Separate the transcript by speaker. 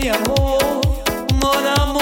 Speaker 1: mi amor, mon amour.